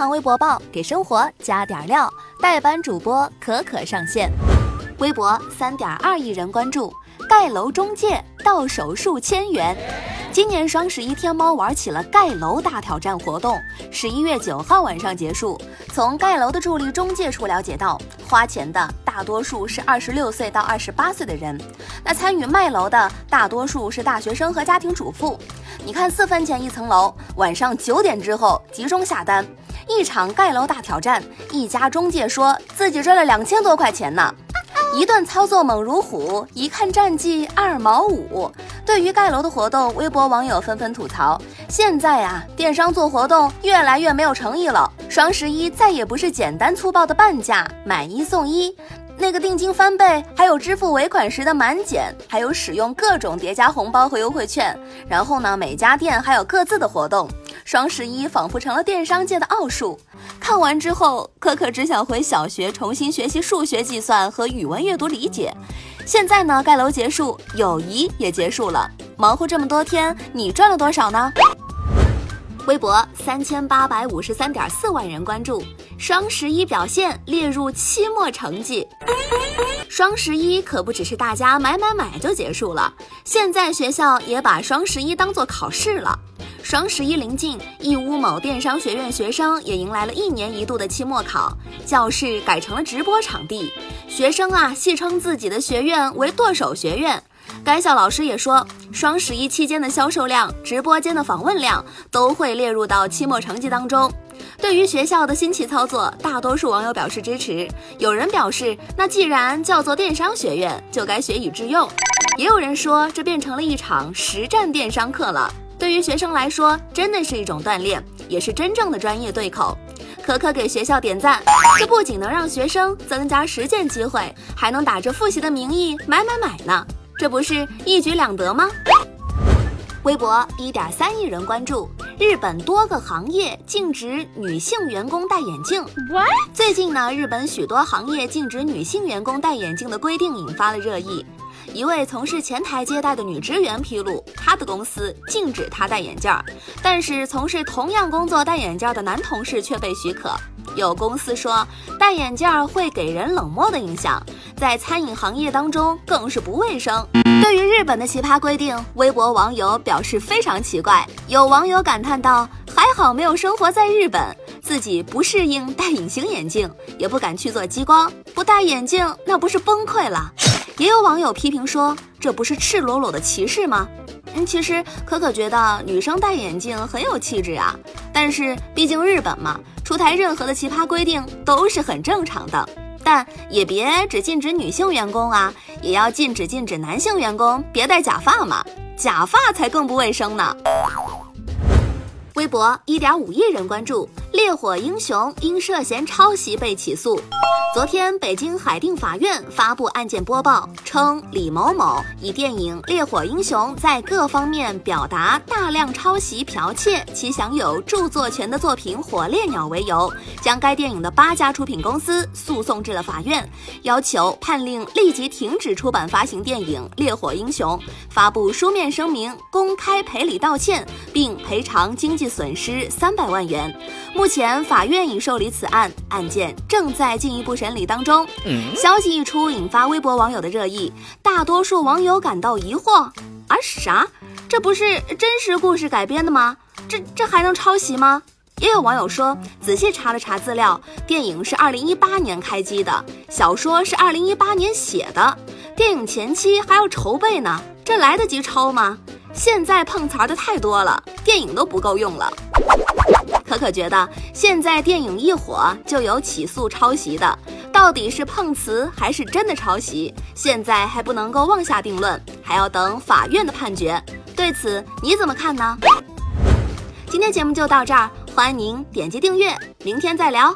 堂微博报给生活加点料，代班主播可可上线。微博三点二亿人关注，盖楼中介到手数千元。今年双十一，天猫玩起了盖楼大挑战活动，十一月九号晚上结束。从盖楼的助力中介处了解到，花钱的大多数是二十六岁到二十八岁的人，那参与卖楼的大多数是大学生和家庭主妇。你看，四分钱一层楼，晚上九点之后集中下单，一场盖楼大挑战，一家中介说自己赚了两千多块钱呢。一顿操作猛如虎，一看战绩二毛五。对于盖楼的活动，微博网友纷纷吐槽：现在啊，电商做活动越来越没有诚意了。双十一再也不是简单粗暴的半价买一送一，那个定金翻倍，还有支付尾款时的满减，还有使用各种叠加红包和优惠券。然后呢，每家店还有各自的活动。双十一仿佛成了电商界的奥数。看完之后，可可只想回小学重新学习数学计算和语文阅读理解。现在呢，盖楼结束，友谊也结束了。忙活这么多天，你赚了多少呢？微博三千八百五十三点四万人关注，双十一表现列入期末成绩。双十一可不只是大家买买买就结束了，现在学校也把双十一当做考试了。双十一临近，义乌某电商学院学生也迎来了一年一度的期末考，教室改成了直播场地。学生啊，戏称自己的学院为“剁手学院”。该校老师也说，双十一期间的销售量、直播间的访问量都会列入到期末成绩当中。对于学校的新奇操作，大多数网友表示支持。有人表示，那既然叫做电商学院，就该学以致用。也有人说，这变成了一场实战电商课了。对于学生来说，真的是一种锻炼，也是真正的专业对口。可可给学校点赞，这不仅能让学生增加实践机会，还能打着复习的名义买买买呢，这不是一举两得吗？微博一点三亿人关注，日本多个行业禁止女性员工戴眼镜。最近呢，日本许多行业禁止女性员工戴眼镜的规定引发了热议。一位从事前台接待的女职员披露，她的公司禁止她戴眼镜，但是从事同样工作戴眼镜的男同事却被许可。有公司说戴眼镜会给人冷漠的印象，在餐饮行业当中更是不卫生。对于日本的奇葩规定，微博网友表示非常奇怪。有网友感叹道：“还好没有生活在日本，自己不适应戴隐形眼镜，也不敢去做激光，不戴眼镜那不是崩溃了。”也有网友批评说：“这不是赤裸裸的歧视吗？”嗯，其实可可觉得女生戴眼镜很有气质啊。但是毕竟日本嘛，出台任何的奇葩规定都是很正常的。但也别只禁止女性员工啊，也要禁止禁止男性员工别戴假发嘛，假发才更不卫生呢。微博一点五亿人关注。烈火英雄因涉嫌抄袭被起诉。昨天，北京海淀法院发布案件播报，称李某某以电影《烈火英雄》在各方面表达大量抄袭剽窃其享有著作权的作品《火烈鸟》为由，将该电影的八家出品公司诉讼至了法院，要求判令立即停止出版发行电影《烈火英雄》，发布书面声明，公开赔礼道歉，并赔偿经济损失三百万元。目前法院已受理此案，案件正在进一步审理当中。消息一出，引发微博网友的热议，大多数网友感到疑惑：啊啥？这不是真实故事改编的吗？这这还能抄袭吗？也有网友说，仔细查了查资料，电影是二零一八年开机的，小说是二零一八年写的，电影前期还要筹备呢，这来得及抄吗？现在碰瓷儿的太多了，电影都不够用了。可可觉得，现在电影一火就有起诉抄袭的，到底是碰瓷还是真的抄袭？现在还不能够妄下定论，还要等法院的判决。对此你怎么看呢？今天节目就到这儿，欢迎您点击订阅，明天再聊。